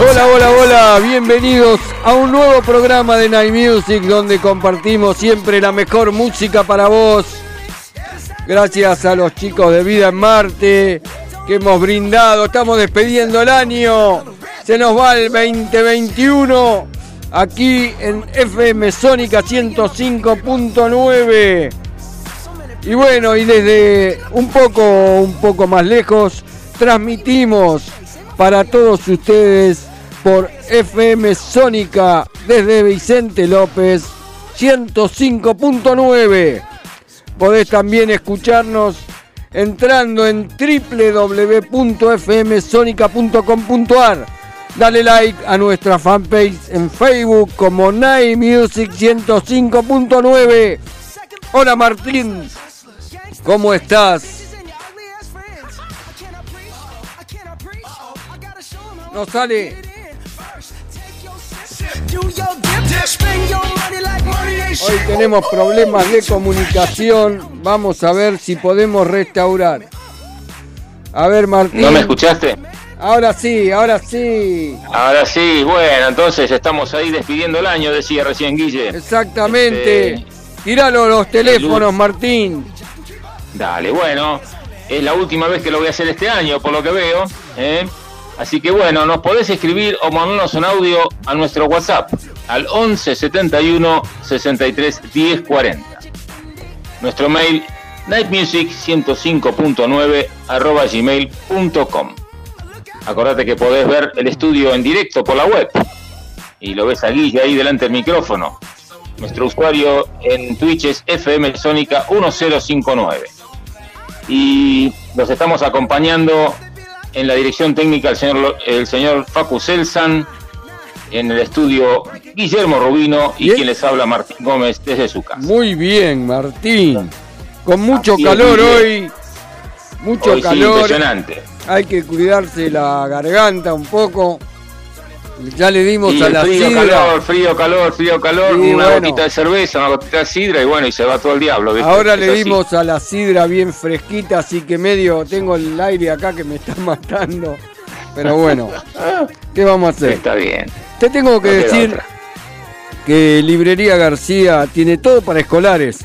Hola, hola, hola, bienvenidos a un nuevo programa de Night Music donde compartimos siempre la mejor música para vos. Gracias a los chicos de Vida en Marte que hemos brindado, estamos despidiendo el año. Se nos va el 2021 aquí en FM Sónica 105.9. Y bueno, y desde un poco, un poco más lejos, transmitimos para todos ustedes por FM Sónica desde Vicente López 105.9. Podés también escucharnos entrando en www.fmsonica.com.ar. Dale like a nuestra fanpage en Facebook como Night Music 105.9. Hola Martín, ¿cómo estás? No sale. Hoy tenemos problemas de comunicación. Vamos a ver si podemos restaurar. A ver, Martín. ¿No me escuchaste? Ahora sí, ahora sí. Ahora sí, bueno, entonces estamos ahí despidiendo el año, decía recién Guille. Exactamente. Este, Tíralo los teléfonos, Martín. Dale, bueno, es la última vez que lo voy a hacer este año, por lo que veo. ¿eh? Así que bueno, nos podés escribir o mandarnos un audio a nuestro WhatsApp al 11 71 63 10 40. Nuestro mail nightmusic105.9 arroba gmail.com. Acordate que podés ver el estudio en directo por la web y lo ves a Guille ahí delante del micrófono. Nuestro usuario en Twitch es FM Sónica 1059. Y los estamos acompañando en la dirección técnica el señor, el señor Facu Selsan, en el estudio Guillermo Rubino y Bien. quien les habla Martín Gómez desde su casa. Muy bien, Martín. Con mucho Así calor hoy. Mucho Hoy sí, calor. impresionante. Hay que cuidarse la garganta un poco. Ya le dimos Y a la frío, sidra. calor, frío, calor, frío, calor, una bueno. gotita de cerveza, una gotita de sidra y bueno, y se va todo el diablo. ¿viste? Ahora Es le así. dimos a la sidra bien fresquita, así que medio tengo el aire acá que me está matando. Pero bueno, ¿qué vamos a hacer? Está bien. Te tengo que No decir que Librería García tiene todo para escolares.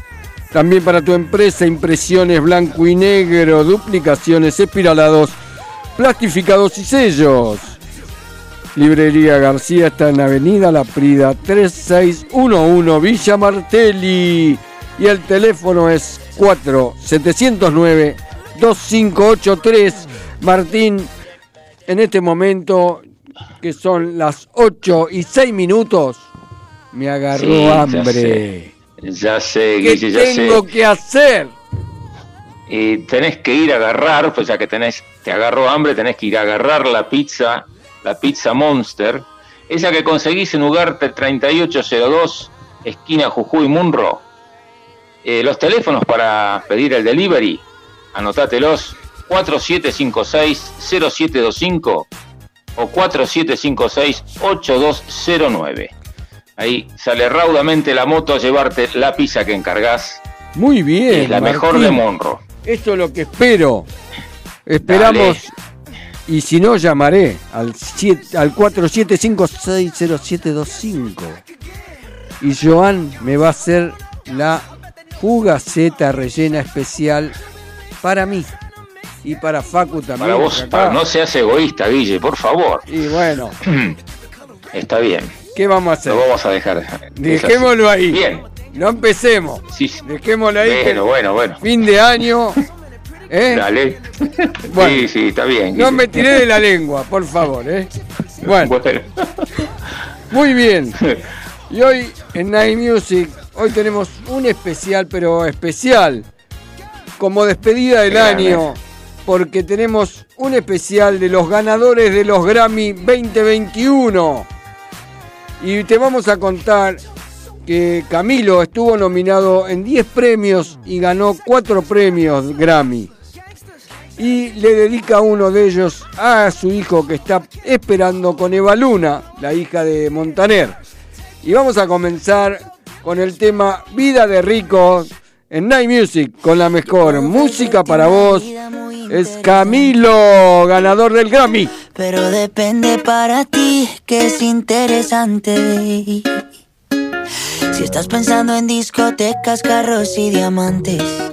También para tu empresa, impresiones blanco y negro, duplicaciones, espiralados, plastificados y sellos. Librería García está en Avenida La Prida 3611 Villa Martelli. Y el teléfono es 4709-2583. Martín, en este momento, que son las 8 y 6 minutos, me agarró Sí, ya hambre. sé. Ya sé, ¿Qué Guille, ya sé. tengo que hacer? y tenés que ir a agarrar, pues ya que tenés, te agarró hambre, tenés que ir a agarrar la pizza, la pizza Monster, esa que conseguís en Ugarte 3802, esquina Jujuy Munro. Eh, los teléfonos para pedir el delivery, anotátelos, 4756-0725 o 4756-8209. Ahí sale raudamente la moto a llevarte la pizza que encargás. Muy bien. es la mejor de Monro. Esto es lo que espero. Esperamos. Y si no, llamaré al, al 47560725. Y Joan me va a hacer la fugaceta rellena especial para mí. Y para Facu también. Para vos, para, no seas egoísta, Guille, por favor. Y bueno, Está bien, ¿qué vamos a hacer? lo vamos a dejar. Dejémoslo ahí. Bien, No empecemos. sí. sí. Dejémoslo ahí. que Bueno, bueno, bueno. Fin de año. ¿eh? Dale. Bueno. Sí, sí, está bien. No me tiré de la lengua, por favor, ¿eh? Bueno, Bueno. Muy bien. Y hoy en Night Music, hoy tenemos un especial, pero especial, como despedida del año, porque tenemos un especial de los ganadores de los Grammy 2021. Y te vamos a contar que Camilo estuvo nominado en 10 premios y ganó 4 premios Grammy. Y le dedica uno de ellos a su hijo que está esperando con Eva Luna, la hija de Montaner. Y vamos a comenzar con el tema Vida de Rico en Night Music con la mejor música para vos. Es Camilo, ganador del Grammy. Pero depende para ti que es interesante. Si estás pensando en discotecas, carros y diamantes.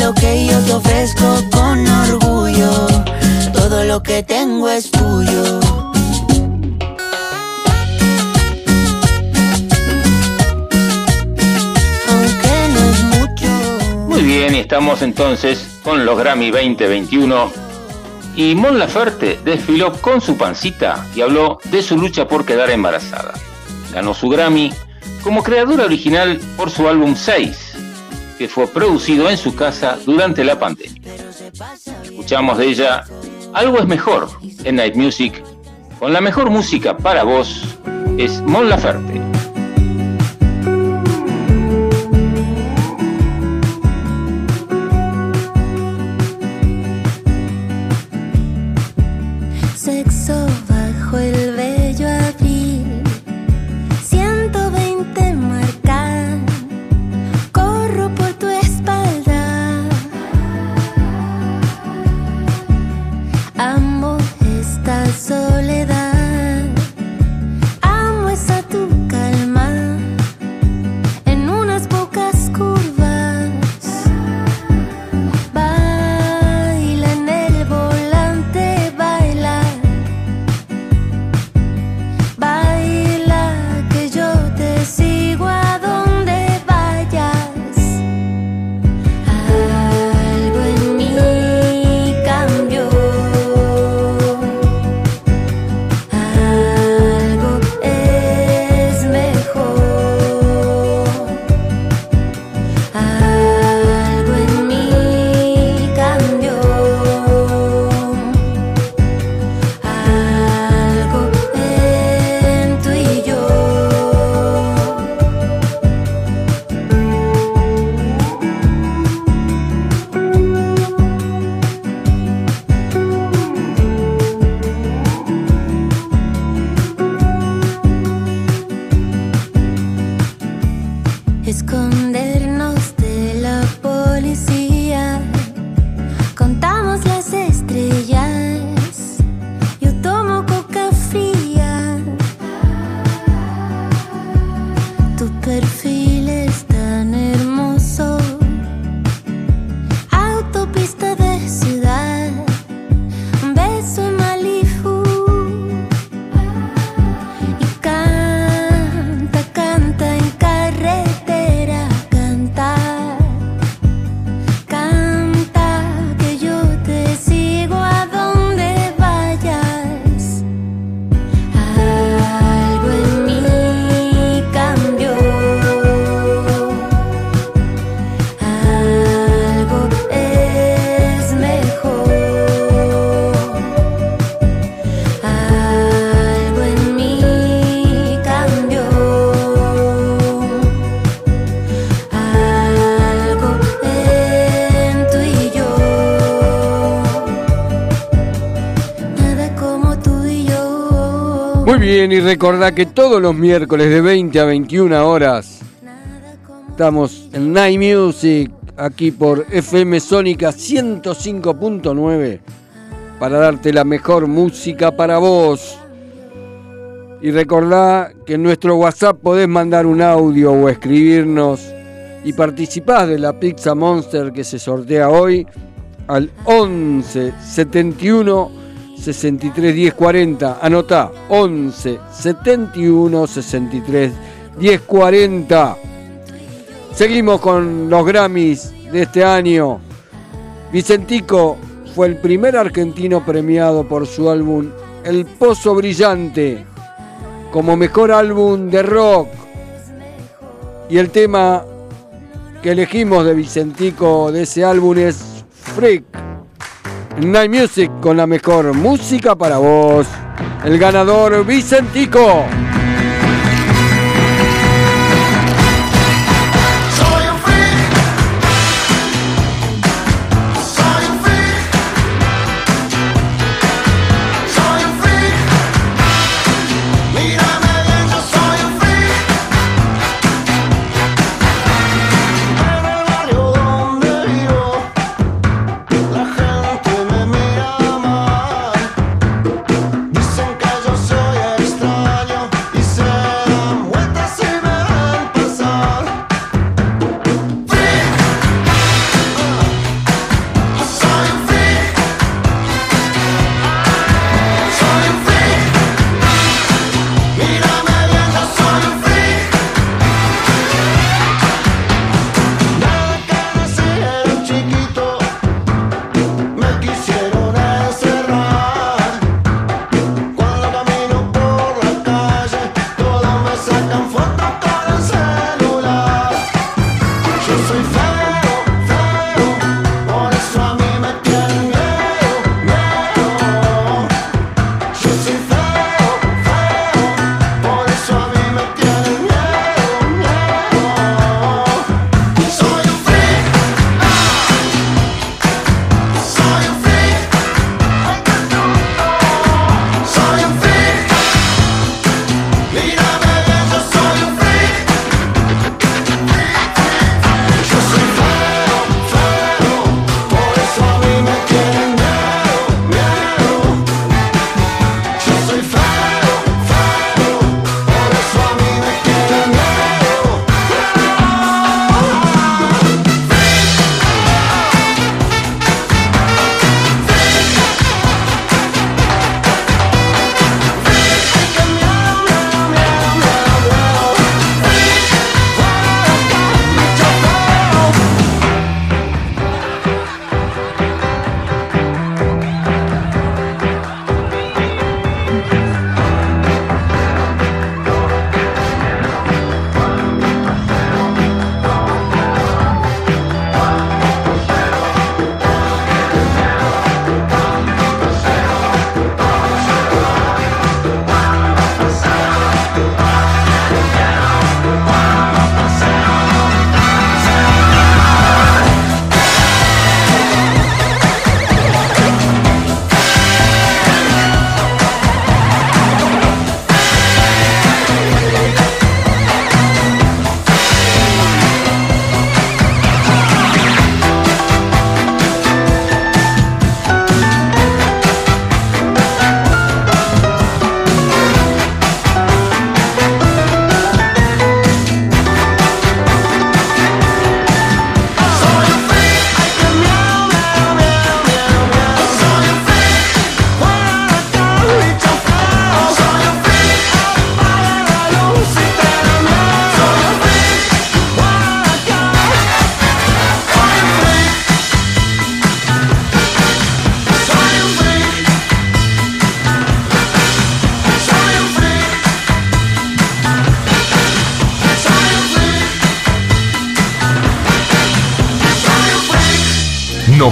lo que yo te ofrezco con orgullo, todo lo que tengo es tuyo. Muy bien, estamos entonces con los Grammy 2021. Y Mon Laferte desfiló con su pancita y habló de su lucha por quedar embarazada. Ganó su Grammy como creadora original por su álbum 6, que fue producido en su casa durante la pandemia. Escuchamos de ella Algo es mejor en Night Music, con la mejor música para vos, es Mon Laferte. Bien, y recordá que todos los miércoles de 20 a 21 horas estamos en Night Music, aquí por FM Sónica 105.9, para darte la mejor música para vos. Y recordá que en nuestro WhatsApp podés mandar un audio o escribirnos y participás de la Pizza Monster que se sortea hoy al 11 71 63 10 40. Anotá 11 71 63 10 40. Seguimos con los Grammys de este año. Vicentico fue el primer argentino premiado por su álbum El Pozo Brillante como mejor álbum de rock. Y el tema que elegimos de Vicentico de ese álbum es Freak. Night Music con la mejor música para vos. El ganador Vicentico.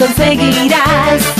conseguirás.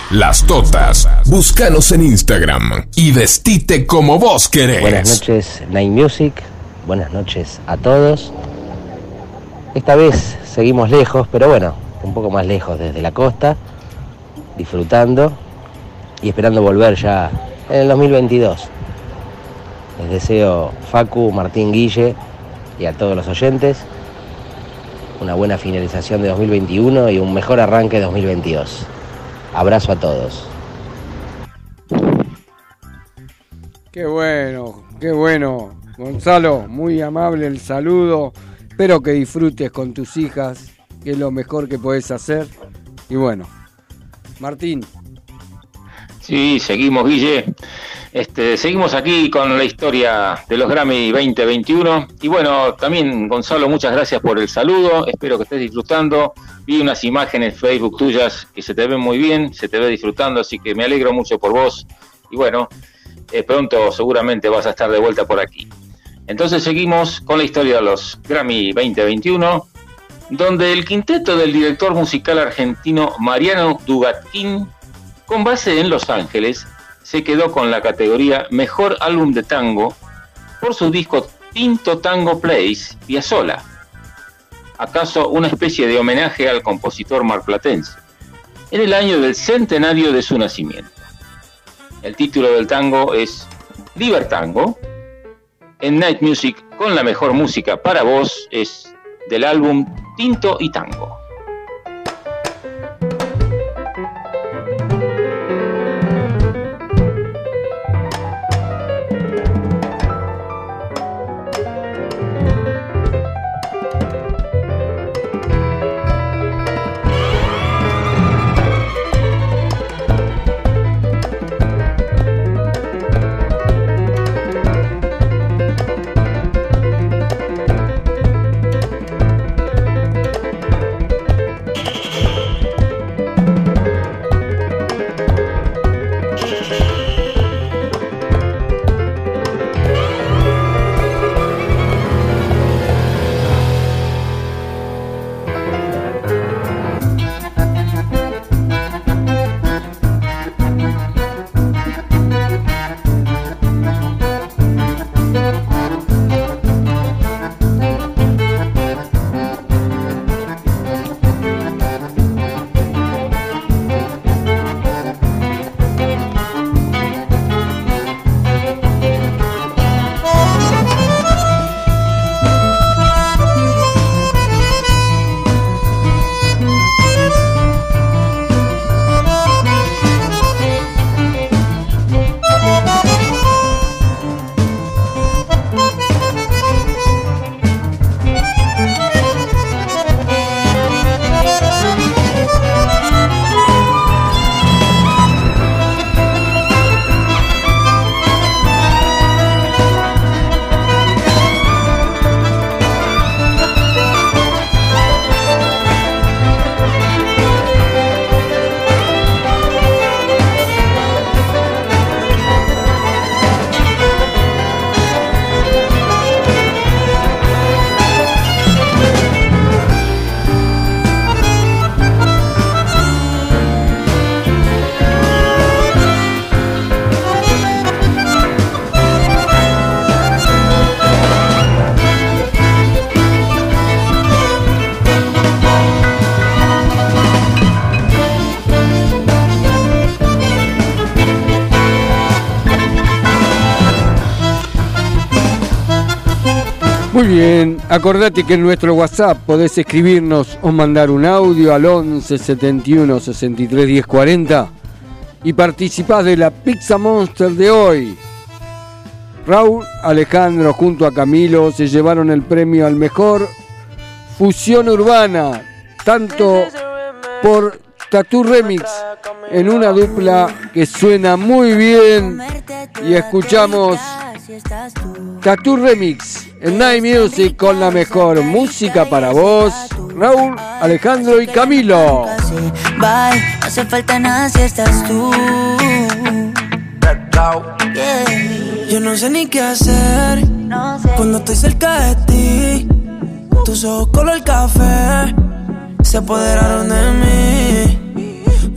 las totas. Búscanos en Instagram y vestite como vos querés. Buenas noches, Night Music. Buenas noches a todos. Esta vez seguimos lejos, pero bueno, un poco más lejos desde la costa, disfrutando y esperando volver ya en el 2022. Les deseo Facu, Martín Guille y a todos los oyentes una buena finalización de 2021 y un mejor arranque de 2022. Abrazo a todos. Qué bueno, qué bueno. Gonzalo, muy amable el saludo. Espero que disfrutes con tus hijas, que es lo mejor que podés hacer. Y bueno, Martín, Sí, seguimos, Guille. Este, seguimos aquí con la historia de los Grammy 2021. Y bueno, también, Gonzalo, muchas gracias por el saludo. Espero que estés disfrutando. Vi unas imágenes en Facebook tuyas que se te ven muy bien, se te ve disfrutando, así que me alegro mucho por vos. Y bueno, eh, pronto seguramente vas a estar de vuelta por aquí. Entonces seguimos con la historia de los Grammy 2021, donde el quinteto del director musical argentino Mariano Dugatkin con base en Los Ángeles, se quedó con la categoría Mejor Álbum de Tango por su disco Tinto Tango Plays Piazzolla. ¿Acaso una especie de homenaje al compositor marplatense? En el año del centenario de su nacimiento. El título del tango es Libertango. En Night Music, con la mejor música para vos, es del álbum Tinto y Tango. Acordate que en nuestro WhatsApp podés escribirnos o mandar un audio al 11 71 63 10 40 y participás de la Pizza Monster de hoy. Raúl Alejandro junto a Camilo se llevaron el premio al mejor fusión urbana, tanto por Tattoo Remix en una dupla que suena muy bien y escuchamos Tattoo Remix en Night Music con la mejor música para vos, Raúl, Alejandro y Camilo. Bye, no hace falta nada si estás tú. Yeah. Yo no sé ni qué hacer No sé. cuando estoy cerca de ti. Tus ojos color café se apoderaron de mí.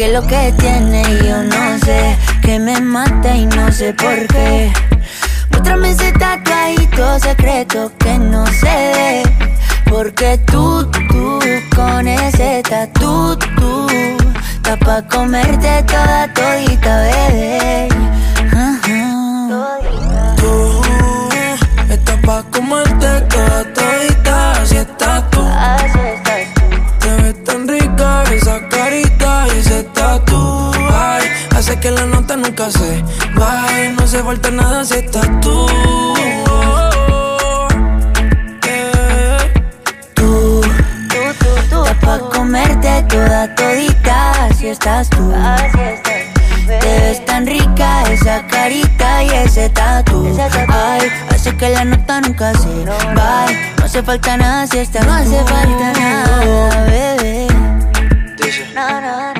Que lo que tiene yo no sé, que me mata y no sé por qué. Muéstrame ese tatuadito secreto que no ve. Porque tú, tú, con ese tatu, tú, está pa' comerte toda todita, bebé. Ajá. Tú estás pa' comerte toda Hace que la nota nunca se vaya. No hace falta nada si estás tú. Tú, tú, tú, tú. Está pa' comerte toda todita, así estás tú. Así estás Te ves tan rica esa carita y ese tatu. Ay, hace que la nota nunca se va. No hace falta nada si estás No hace falta nada, bebé. No, no, no.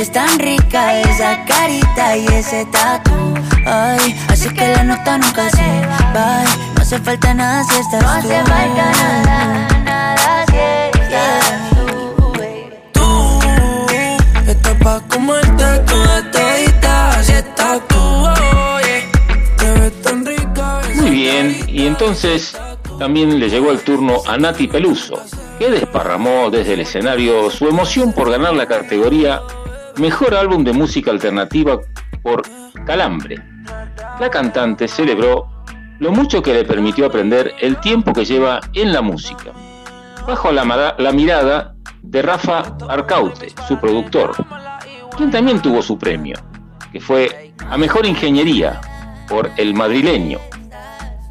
Ves tan rica esa carita y ese tatu. Ay, así que la nota nunca se va. No hace falta nada si estás tú. No hace falta nada, nada si estás tú, baby. Tú estás pa' comerte toda todita, así estás tú, oye. Te ves tan rica. Muy bien, y entonces también le llegó el turno a Nati Peluso, que desparramó desde el escenario su emoción por ganar la categoría Mejor Álbum de Música Alternativa por Calambre. La cantante celebró lo mucho que le permitió aprender el tiempo que lleva en la música, bajo la, mirada de Rafa Arcaute, su productor, quien también tuvo su premio, que fue a Mejor Ingeniería por El Madrileño,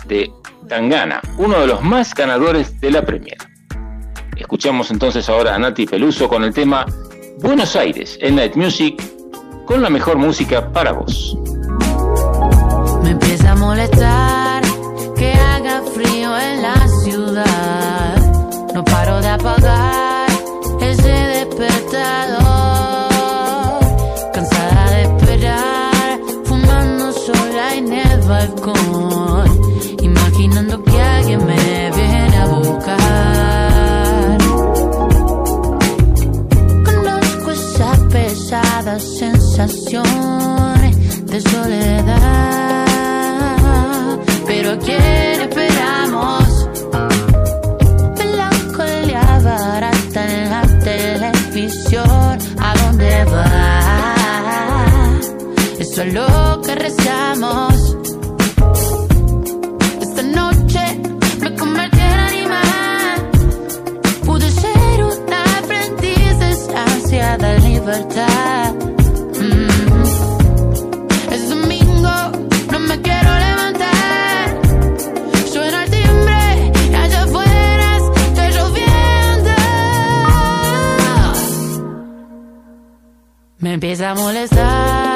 de Tangana, uno de los más ganadores de la Premier. Escuchamos entonces ahora a Nati Peluso con el tema Buenos Aires en Night Music, con la mejor música para vos. Me empieza a molestar que haga frío en la ciudad. No paro de apagar quién esperamos? Melancolía barata en la televisión. ¿A dónde va? Eso es lo que rezamos. Empieza a molestar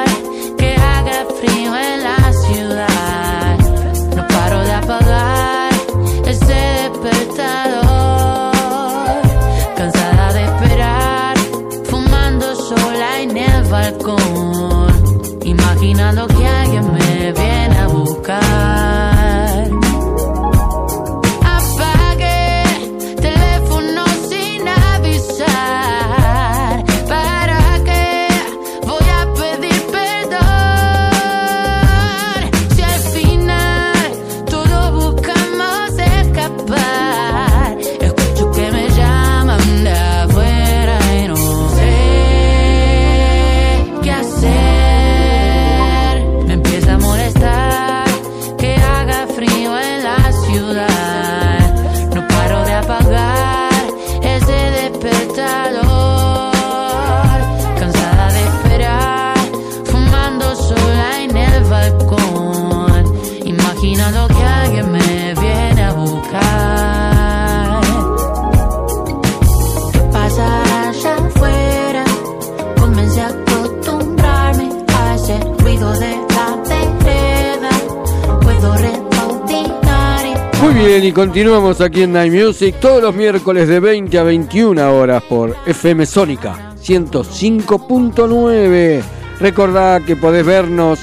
y continuamos aquí en Night Music todos los miércoles de 20 a 21 horas por FM Sónica 105.9. Recordá que podés vernos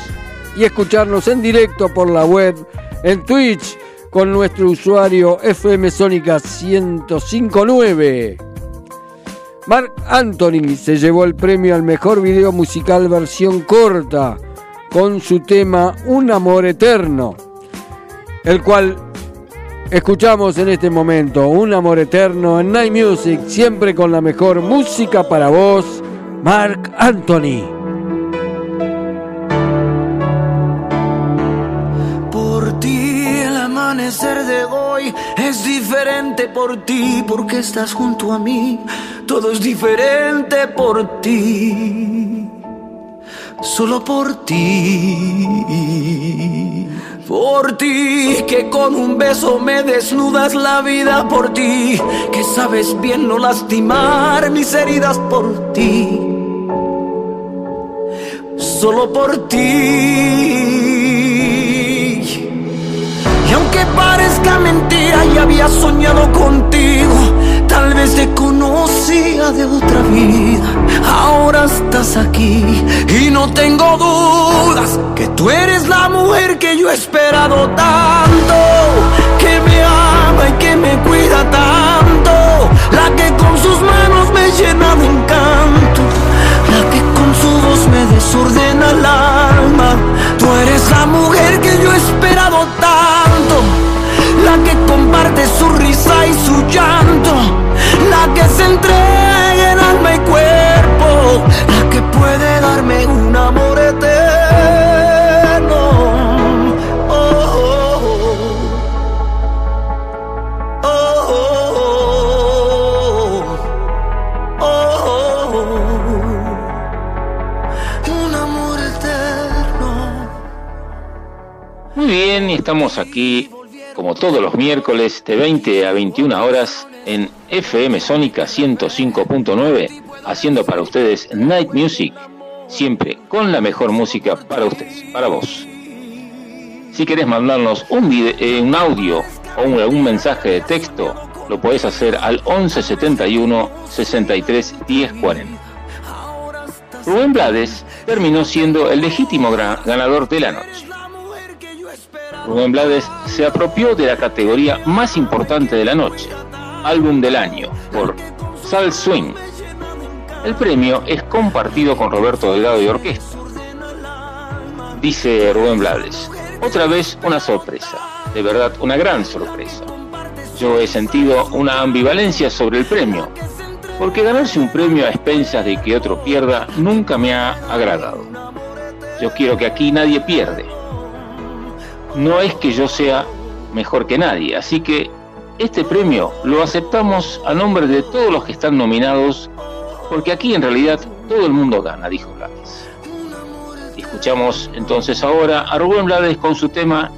y escucharnos en directo por la web en Twitch con nuestro usuario FM Sónica 1059. Mark Anthony se llevó el premio al mejor video musical versión corta con su tema Un amor eterno, el cual escuchamos en este momento. Un amor eterno en Night Music, siempre con la mejor música para vos, Mark Anthony. Por ti el amanecer de hoy es diferente por ti porque estás junto a mí. Todo es diferente por ti. Solo por ti. Por ti que con un beso me desnudas la vida por ti. Que sabes bien no lastimar mis heridas por ti. Solo por ti. Y aunque parezca mentira, ya había soñado contigo. Tal vez te conocía de otra vida. Ahora estás aquí y no tengo dudas que tú eres la mujer que yo he esperado tanto. Que me ama y que me cuida tanto. La que con sus manos me llena de encanto. La que con su voz me desordena el alma. Tú eres la mujer que yo he esperado tanto. La que comparte su risa y su llanto. La que se entrega en alma y cuerpo. La que puede darme un amor eterno. Oh, oh, oh. Oh, oh, oh. Un amor eterno. Muy bien, estamos aquí como todos los miércoles de 20 a 21 horas en FM Sónica 105.9 haciendo para ustedes Night Music, siempre con la mejor música para ustedes, para vos. Si querés mandarnos un, vide- eh, un audio o un, mensaje de texto, lo podés hacer al 11 71 63 10 40. Rubén Blades terminó siendo el legítimo ganador de la noche. Rubén Blades se apropió de la categoría más importante de la noche, álbum del año, por Sal Swing. El premio es compartido con Roberto Delgado y Orquesta. Dice Rubén Blades, otra vez una sorpresa, de verdad una gran sorpresa. Yo he sentido una ambivalencia sobre el premio, porque ganarse un premio a expensas de que otro pierda nunca me ha agradado. Yo quiero que aquí nadie pierde. No es que yo sea mejor que nadie, así que este premio lo aceptamos a nombre de todos los que están nominados, porque aquí en realidad todo el mundo gana, dijo Blades. Escuchamos entonces ahora a Rubén Blades con su tema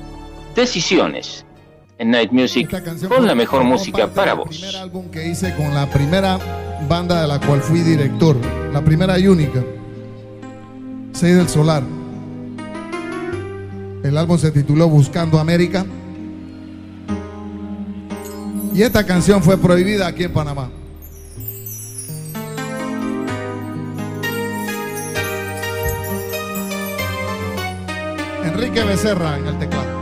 Decisiones en Night Music con la mejor música para vos. álbum que hice con la primera banda de la cual fui director, la primera y única. 6 del Solar. El álbum se tituló Buscando América. Y esta canción fue prohibida aquí en Panamá. Enrique Becerra en el teclado.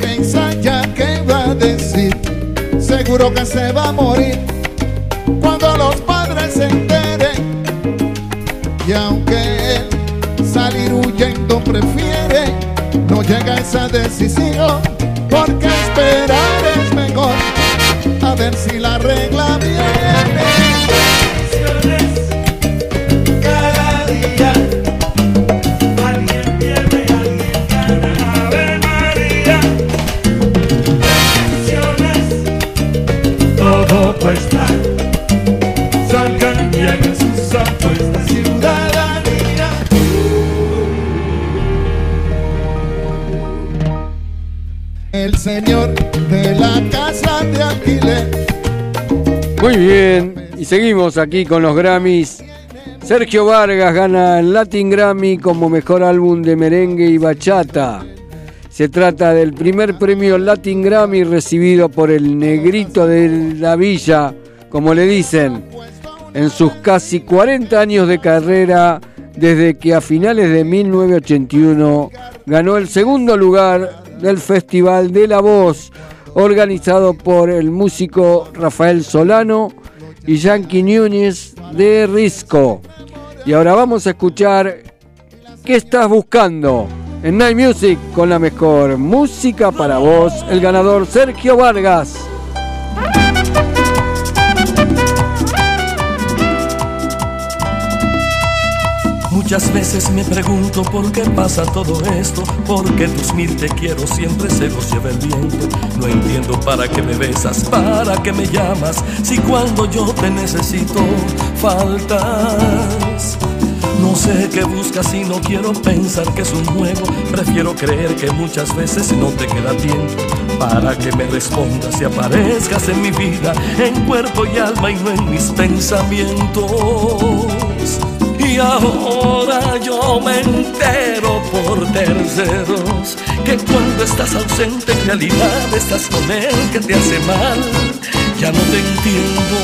que ensaya qué va a decir. Seguro que se va a morir cuando los padres se enteren. Y aunque él salir huyendo prefiere, no llega a esa decisión. Porque esperar es mejor. A ver si la regla viene. Muy bien, y seguimos aquí con los Grammys. Sergio Vargas gana el Latin Grammy como mejor álbum de merengue y bachata. Se trata del primer premio Latin Grammy recibido por el negrito de la villa, como le dicen, en sus casi 40 años de carrera, desde que a finales de 1981 ganó el segundo lugar del Festival de la Voz, organizado por el músico Rafael Solano y Yankee Núñez de Risco. Y ahora vamos a escuchar ¿Qué estás buscando? En Night Music con la mejor música para vos, el ganador Sergio Vargas. Muchas veces me pregunto por qué pasa todo esto, porque tus mil te quiero siempre se los lleva el viento. No entiendo para qué me besas, para qué me llamas, si cuando yo te necesito faltas. No sé qué buscas y no quiero pensar que es un juego. Prefiero creer que muchas veces no te queda tiempo para que me respondas y aparezcas en mi vida, en cuerpo y alma y no en mis pensamientos. Y ahora yo me entero por terceros que cuando estás ausente en realidad estás con él que te hace mal. Ya no te entiendo.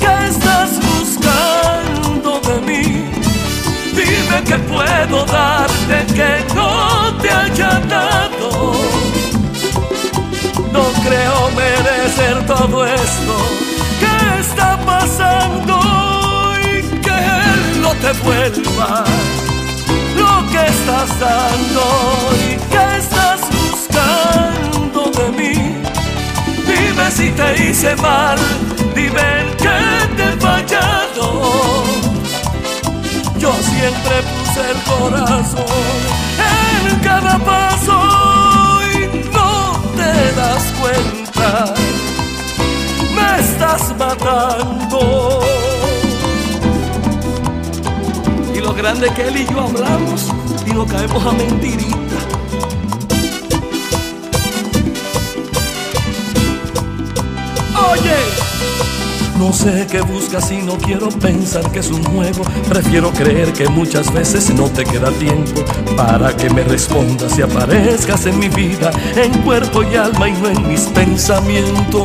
¿Qué estás buscando de mí? Dime que puedo darte que no te haya dado. No creo merecer todo esto. ¿Qué está él no te vuelva lo que estás dando. ¿Y qué estás buscando de mí? Dime si te hice mal. Dime qué te he fallado. Yo siempre puse el corazón en cada paso y no te das cuenta. Me estás matando. Grande que él y yo hablamos y no caemos a mentirita. Oye, no sé qué buscas y no quiero pensar que es un juego. Prefiero creer que muchas veces no te queda tiempo para que me respondas y aparezcas en mi vida, en cuerpo y alma y no en mis pensamientos.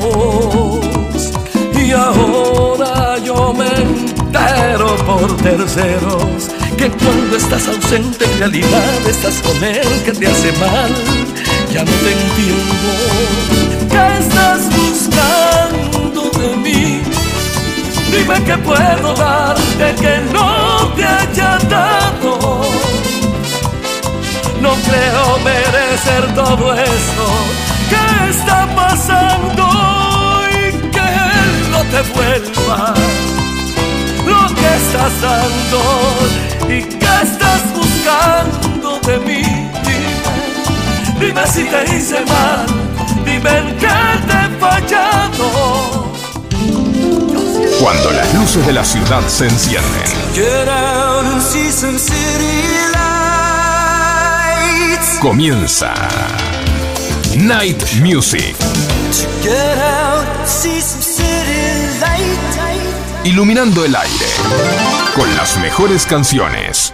Y ahora yo me entero por terceros que cuando estás ausente en realidad estás con él que te hace mal. Ya no te entiendo. ¿Qué estás buscando de mí? Dime qué puedo darte que no te haya dado. No creo merecer todo esto que está pasando y que él no te vuelva lo que estás dando y que estás buscando de mí. Dime, dime si te hice mal, dime en qué te he fallado. Cuando las luces de la ciudad se encienden, comienza Night Music, iluminando el aire con las mejores canciones.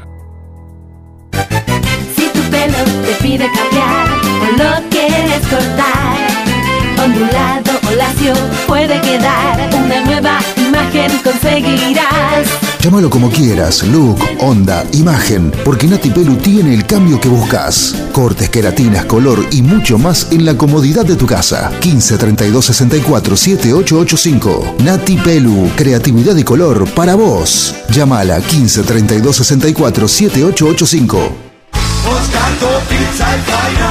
Cortar, ondulado o lacio puede quedar una nueva imagen conseguirás. Llámalo como quieras, look, onda, imagen, porque Nati Pelu tiene el cambio que buscas. Cortes, queratinas, color y mucho más en la comodidad de tu casa. 15 32 64 7885. Nati Pelu, creatividad y color para vos. Llámala 15 32 64 7885. Moscato Pizza Pizza.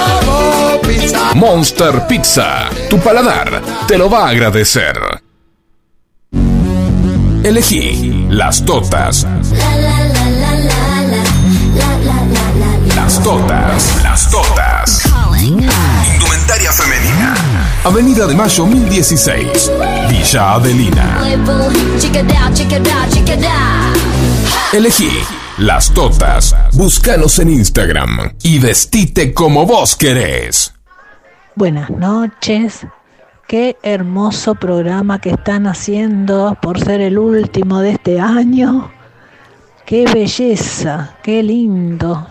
Monster Pizza, tu paladar te lo va a agradecer. Elegí las totas. Las totas, las totas. Indumentaria femenina. Avenida de Mayo 1016, Villa Adelina. Elegí las totas. Búscanos en Instagram y vestite como vos querés. Buenas noches. Qué hermoso programa que están haciendo por ser el último de este año. Qué belleza, qué lindo.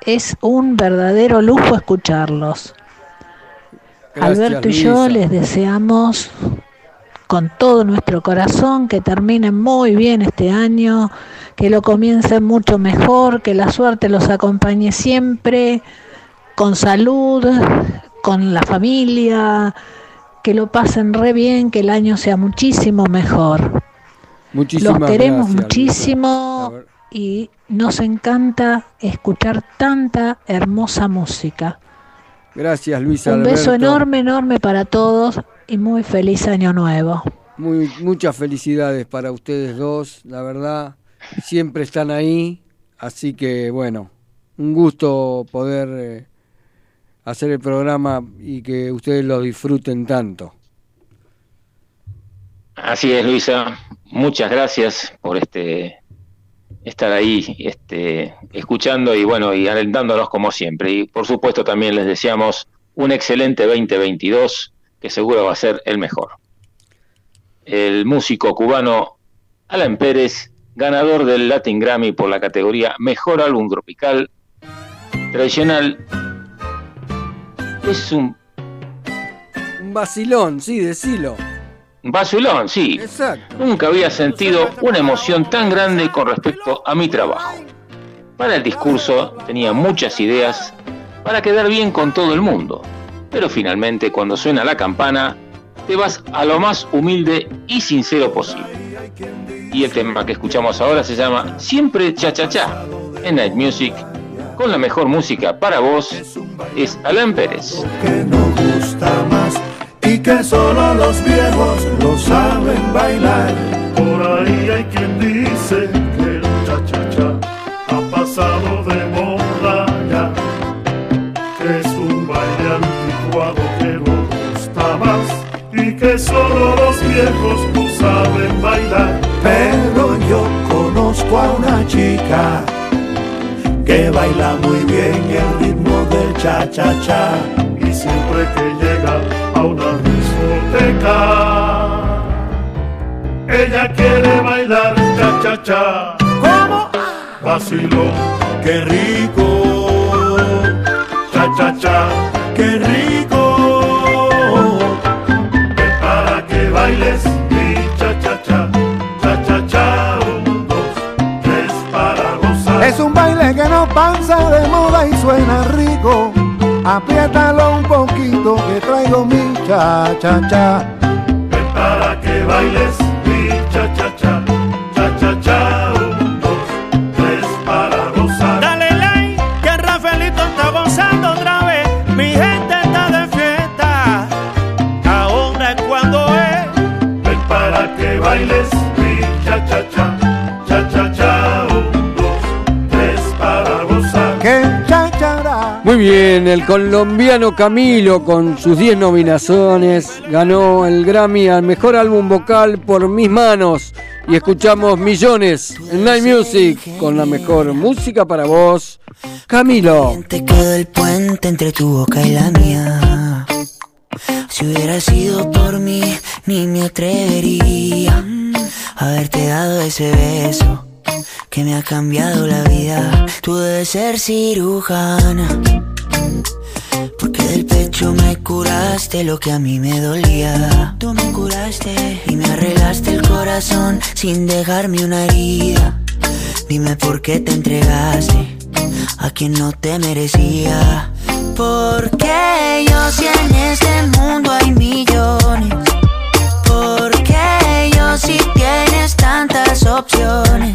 Es un verdadero lujo escucharlos. Gracias, Alberto y yo les deseamos con todo nuestro corazón que terminen muy bien este año, que lo comiencen mucho mejor, que la suerte los acompañe siempre, con salud, con la familia, que lo pasen re bien, que el año sea muchísimo mejor. Muchísimas Los queremos gracias, muchísimo y nos encanta escuchar tanta hermosa música. Gracias, Luisa Un beso enorme, enorme para todos y muy feliz año nuevo. Muy, muchas felicidades para ustedes dos, la verdad. Siempre están ahí, así que bueno, un gusto poder eh, hacer el programa y que ustedes lo disfruten tanto. Así es, Luisa. Muchas gracias por este estar ahí, este, escuchando y bueno, y alentándonos como siempre. Y por supuesto también les deseamos un excelente 2022, que seguro va a ser el mejor. El músico cubano Alan Pérez, ganador del Latin Grammy por la categoría Mejor Álbum Tropical Tradicional, es un Un vacilón, sí, decilo. Vacilón, sí. Nunca había sentido una emoción tan grande con respecto a mi trabajo. Para el discurso tenía muchas ideas para quedar bien con todo el mundo, pero finalmente cuando suena la campana te vas a lo más humilde y sincero posible. Y el tema que escuchamos ahora se llama Siempre Cha Cha Cha en Night Music con la mejor música para vos es Alan Pérez. Que no gusta más y que solo los viejos lo saben bailar. Por ahí hay quien dice que el cha-cha-cha ha pasado de moda ya. Que es un baile anticuado que no gusta más y que solo los viejos lo saben bailar. Pero yo conozco a una chica que baila muy bien el ritmo del cha-cha-cha. Y siempre que llega a una discoteca, ella quiere bailar cha-cha-cha. ¿Cómo? Vacilón, ¡Qué rico! cha-cha-cha. ¡Qué rico! Para que bailes Es que no pasa de moda y suena rico. Apriétalo un poquito que traigo mi cha-cha-cha. Para que bailes mi cha-cha-cha. Cha-cha-cha, un, dos, tres para gozar. Dale like, que Rafaelito está gozando otra vez. Mi gente está de fiesta. Ahora es cuando es. Ven para que bailes mi cha-cha-cha. Cha-cha-cha, Muy bien, el colombiano Camilo con sus 10 nominaciones ganó el Grammy al mejor álbum vocal por mis manos y escuchamos millones en Night Music con la mejor música para vos, Camilo. Te quedó el puente entre tu boca y la mía. Si hubiera sido por mí, ni me atrevería a haberte dado ese beso que me ha cambiado la vida. Tú debes ser cirujana, porque del pecho me curaste lo que a mí me dolía. Tú me curaste y me arreglaste el corazón sin dejarme una herida. Dime por qué te entregaste a quien no te merecía. Porque yo si en este mundo hay millones. Porque yo si tienes tantas opciones.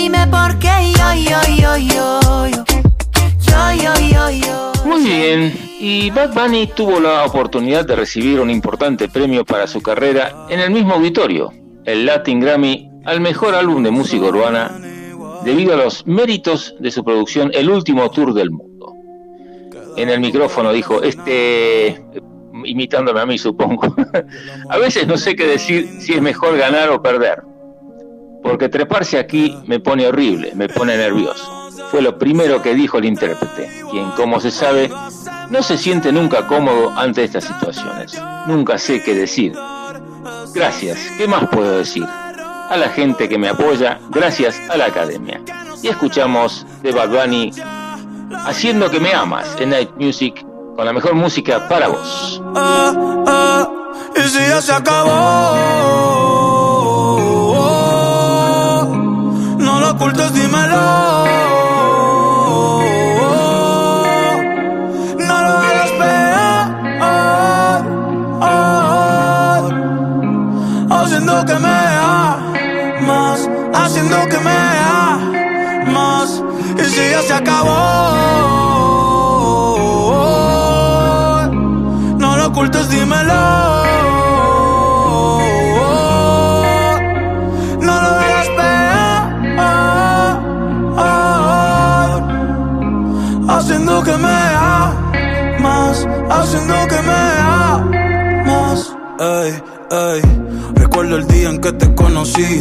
Dime por qué yo, yo. Muy bien, y Bad Bunny tuvo la oportunidad de recibir un importante premio para su carrera en el mismo auditorio, el Latin Grammy al mejor álbum de música urbana, debido a los méritos de su producción El último tour del mundo. En el micrófono dijo, este, imitándome a mí supongo, a veces no sé qué decir si es mejor ganar o perder, porque treparse aquí me pone horrible, me pone nervioso. Fue lo primero que dijo el intérprete, quien, como se sabe, no se siente nunca cómodo ante estas situaciones. Nunca sé qué decir. Gracias, ¿qué más puedo decir? A la gente que me apoya, gracias a la academia. Y escuchamos de Bad Bunny, Haciendo que me amas, en Night Music, con la mejor música para vos. Ah, ah, y si ya se acabó, ocultes, dímelo.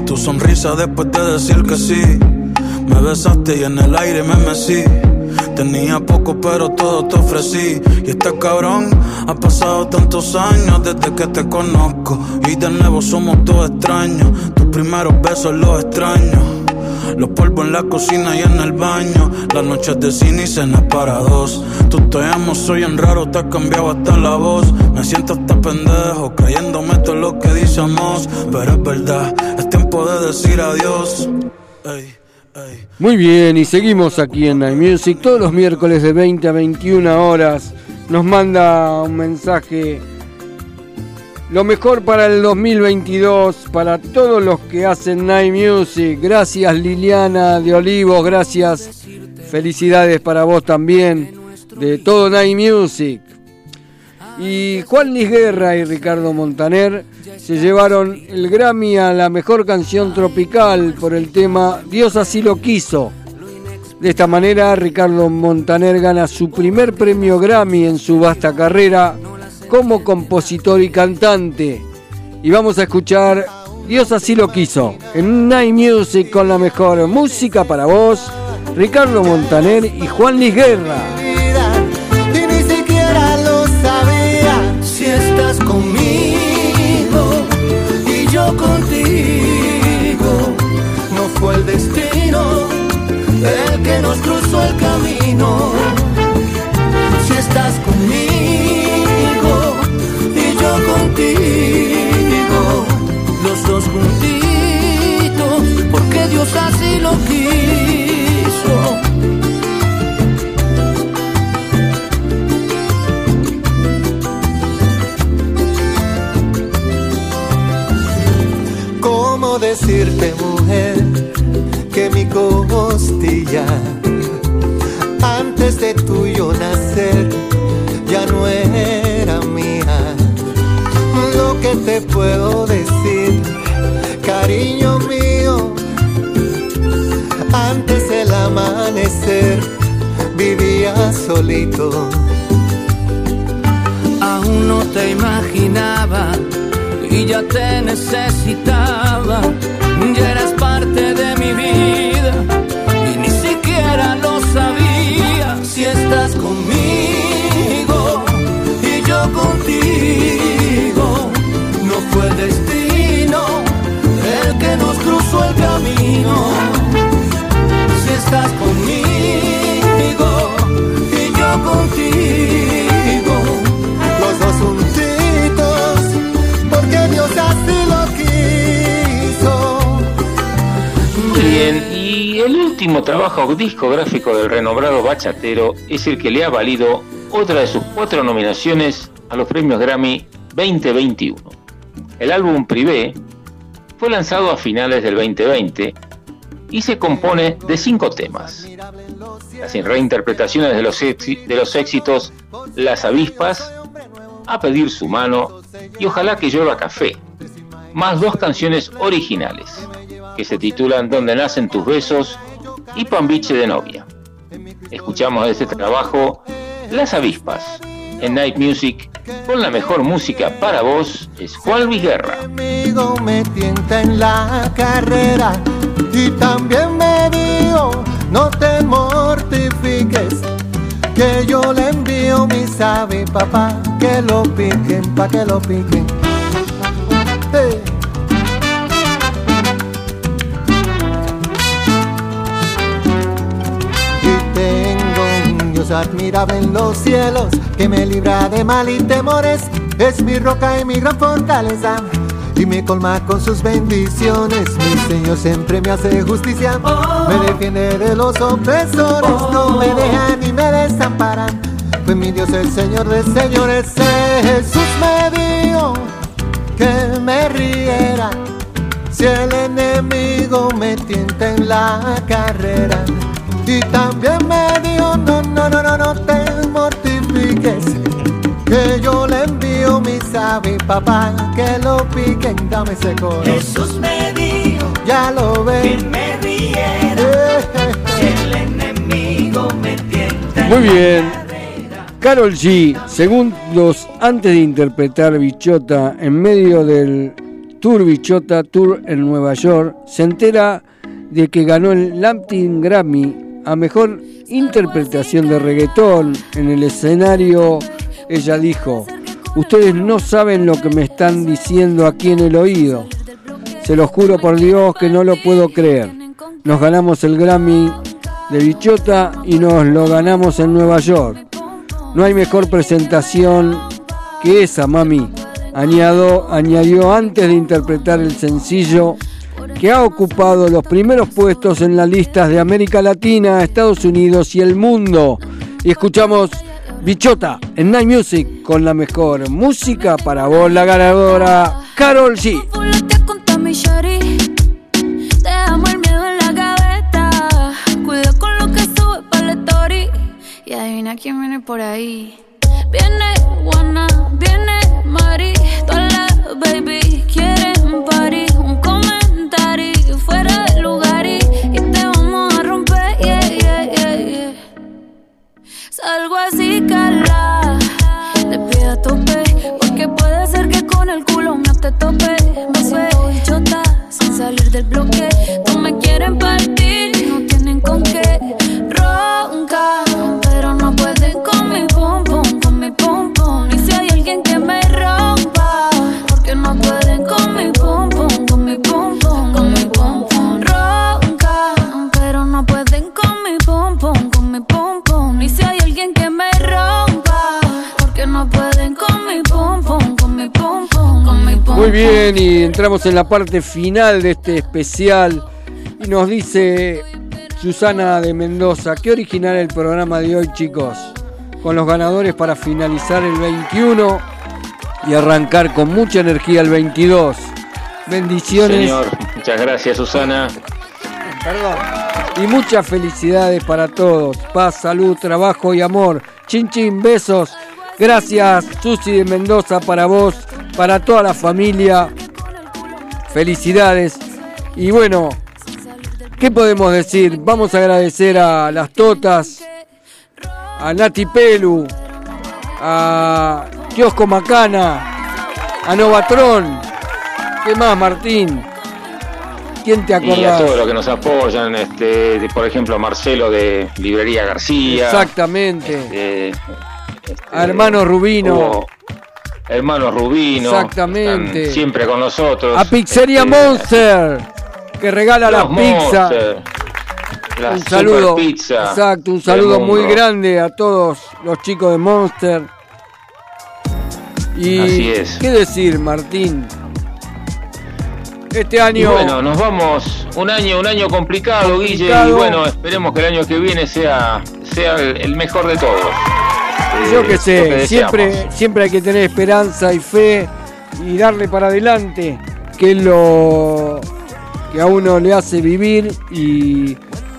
Tu sonrisa después de decir que sí. Me besaste y en el aire me mecí. Tenía poco, pero todo te ofrecí. Y este cabrón ha pasado tantos años desde que te conozco. Y de nuevo somos todos extraños. Tus primeros besos los extraños. Los polvos en la cocina y en el baño. Las noches de cine y cenas para dos. Tú te amo, soy en raro, te has cambiado hasta la voz. Me siento hasta pendejo, creyéndome todo lo que decimos. Pero es verdad, es tiempo de decir adiós. Ey. Muy bien, y seguimos aquí en Night Music todos los miércoles de 20 a 21 horas. Nos manda un mensaje. Lo mejor para el 2022, para todos los que hacen Night Music. Gracias Liliana de Olivos, gracias. Felicidades para vos también, de todo Night Music. Y Juan Luis Guerra y Ricardo Montaner se llevaron el Grammy a la mejor canción tropical por el tema Dios así lo quiso. De esta manera, Ricardo Montaner gana su primer premio Grammy en su vasta carrera como compositor y cantante. Y vamos a escuchar Dios así lo quiso en Night Music con la mejor música para vos, Ricardo Montaner y Juan Luis Guerra. y ni siquiera lo sabía si estás conmigo y yo contigo. No fue el destino el que nos cruzó el camino. Decirte, mujer, que mi costilla, antes de tuyo nacer, ya no era mía? Lo que te puedo decir, cariño mío, antes del amanecer, vivía solito. Aún no te imaginaba y ya te necesitaba. Camino. Si estás conmigo y yo contigo, los dos juntitos, porque Dios así lo quiso. Bien, y el último trabajo discográfico del renombrado bachatero es el que le ha valido otra de sus cuatro nominaciones a los premios Grammy 2021. El álbum Privé fue lanzado a finales del 2020 y se compone de cinco temas. Las reinterpretaciones de los, de los éxitos Las avispas, A pedir su mano y Ojalá que llueva café, más dos canciones originales que se titulan Donde nacen tus besos y Pambiche de novia. Escuchamos de este trabajo Las avispas en Night Music con la mejor música para vos es Juan Luis Guerra. Amigo me tienta en la carrera y también me dijo no te mortifiques que yo le envío mi sabe papá que lo piquen pa que lo piquen. Dios admirable en los cielos que me libra de mal y temores es mi roca y mi gran fortaleza y me colma con sus bendiciones. Mi Señor siempre me hace justicia, me defiende de los opresores, no me dejan ni me desamparan. Pues mi Dios el Señor de señores, Jesús me dijo que me riera si el enemigo me tienta en la carrera. Y también me dijo, no, no, no, no, no te mortifiques que yo le envío mi sabi papá que lo piquen, dame ese coro. Jesús me dijo ya lo que ves. me riera si el enemigo me tienta. Muy bien. Carol G, segundos antes de interpretar Bichota en medio del Tour Bichota Tour en Nueva York, se entera de que ganó el Latin Grammy a mejor interpretación de reggaetón en el escenario. Ella dijo, ustedes no saben lo que me están diciendo aquí en el oído. Se los juro por Dios que no lo puedo creer. Nos ganamos el Grammy de Bichota y nos lo ganamos en Nueva York. No hay mejor presentación que esa, mami. Añado, añadió antes de interpretar el sencillo que ha ocupado los primeros puestos en las listas de América Latina, Estados Unidos y el mundo. Y escuchamos Bichota en Night Music con la mejor música para vos, la ganadora Carol G. Y adivina quién viene por ahí. Viene Juana, viene Mari. Todas las baby quieren party. Salgo así, cala. Te pido a tope. Porque puede ser que con el culo no te tope. Me siento bichota sin salir del bloque. Bien, y entramos en la parte final de este especial. Y nos dice Susana de Mendoza, qué original el programa de hoy, chicos. Con los ganadores para finalizar el 21 y arrancar con mucha energía el 22. Bendiciones Señor, muchas gracias Susana. y muchas felicidades para todos. Paz, salud, trabajo y amor. Chin chin, besos. Gracias, Susi de Mendoza, para vos, para toda la familia. Felicidades. Y bueno, ¿qué podemos decir? Vamos a agradecer a las Totas, a Nati Pelu, a Kiosco Macana, a Novatron. ¿Qué más, Martín? ¿Quién te Y a acordás? todos los que nos apoyan, este, de- por ejemplo Marcelo de Librería García. Exactamente. eh, A hermano Rubino. hubo hermano Rubino. Exactamente. siempre con nosotros. A Pizzería Este, Monster, que regala la los pizza. Monster, la Un saludo. pizza Exacto, un saludo muy grande a todos los chicos de Monster. Y Así es. qué decir, Martín. Este Y año bueno, nos vamos un año, un año complicado, Guille, y Complicado. bueno, esperemos que el año que viene sea, sea el mejor de todos. Yo Eh, que lo sé, siempre, siempre hay que tener esperanza y fe y darle para adelante, que es lo que a uno le hace vivir y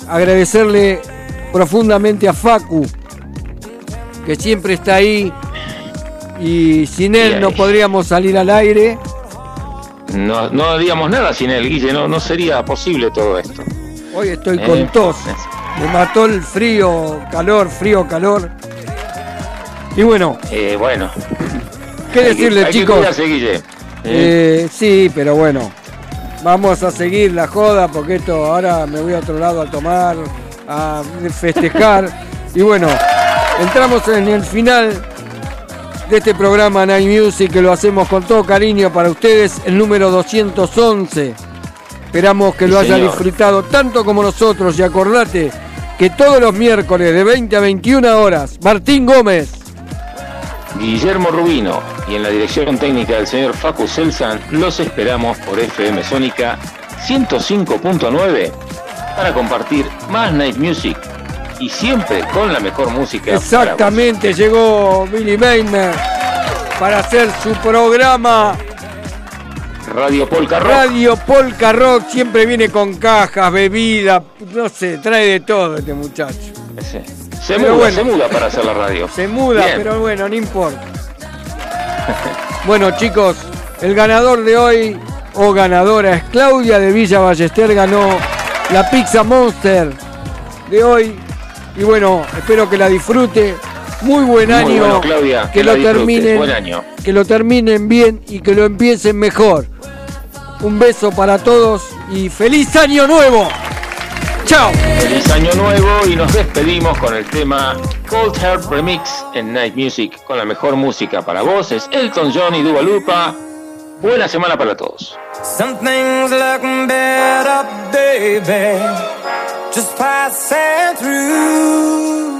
agradecerle profundamente a Facu, que siempre está ahí y sin él no podríamos salir al aire. No, no haríamos nada sin él, Guille, no, no sería posible todo esto. Hoy estoy Eh, con tos. Me mató el frío, calor, frío, calor. Y bueno, Eh, bueno. ¿qué Hay que- decirle, que chicos? cuidarse. Eh, sí, pero bueno, vamos a seguir la joda porque esto ahora me voy a otro lado a tomar, a festejar. y bueno, entramos en el final de este programa Night Music que lo hacemos con todo cariño para ustedes, el número 211. Esperamos que lo Sí, haya señor. disfrutado tanto como nosotros y acordate que todos los miércoles de 20 a 21 horas, Martín Gómez. Guillermo Rubino y en la dirección técnica del señor Facu Selsan los esperamos por FM Sónica 105.9 para compartir más Night Music y siempre con la mejor música. Exactamente, llegó Billy Meimer para hacer su programa Radio Polka Rock. Radio Polka Rock. Siempre viene con cajas, bebida, no sé, trae de todo este muchacho. Se Pero muda, bueno. se muda para hacer la radio. Se muda, Bien. pero bueno, no importa. Bueno, chicos, el ganador de hoy o ganadora es Claudia de Villa Ballester, ganó la Pizza Monster de hoy. Y bueno, espero que la disfrute. Muy buen Muy año. bueno, Claudia, que, lo terminen. Buen año. Que lo terminen bien y que lo empiecen mejor. Un beso para todos y feliz año nuevo. Chao. Feliz año nuevo y nos despedimos con el tema Cold Heart Remix en Night Music con la mejor música para voces, Elton John y Dua Lupa. Buena semana para todos. Some things look better, baby. Just passing through.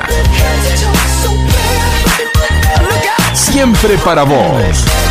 Siempre para vos.